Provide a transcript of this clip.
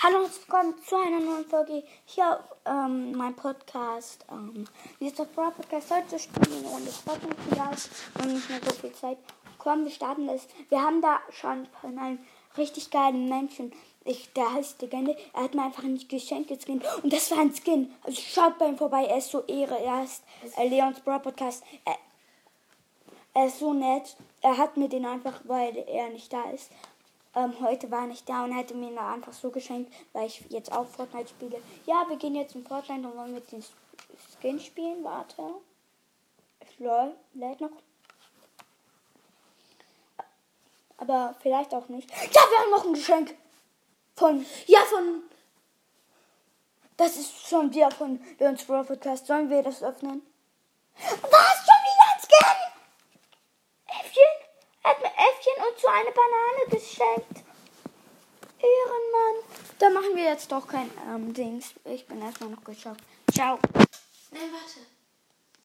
Hallo und willkommen zu einer neuen Folge hier auf ähm, meinem Podcast. Ähm, hier ist Podcast. Heute spielen wir eine Runde Fortnite vielleicht und nicht mehr so viel Zeit. Komm, wir starten das. Wir haben da schon von einem richtig geilen Menschen. Ich, der heißt Legende. Er hat mir einfach ein Geschenk geskin. Und das war ein Skin. Also schaut bei ihm vorbei. Er ist so Ehre. Er ist äh, Leons Brawl Podcast. Er, er ist so nett. Er hat mir den einfach, weil er nicht da ist. Ähm, heute war nicht da und hätte mir einfach so geschenkt, weil ich jetzt auch Fortnite spiele. Ja, wir gehen jetzt in Fortnite und wollen mit den Skin spielen. Warte. Lol, lädt noch. Aber vielleicht auch nicht. Ja, wir haben noch ein Geschenk. Von. Ja, von. Das ist schon wieder von Leons Brawl Podcast. Sollen wir das öffnen? Was? Schon wieder ein Skin? Äffchen? Äffchen und so eine Banane geschenkt. Ehrenmann. Da machen wir jetzt doch kein ähm, Dings. Ich bin erstmal noch geschaut. Ciao. Nein, warte.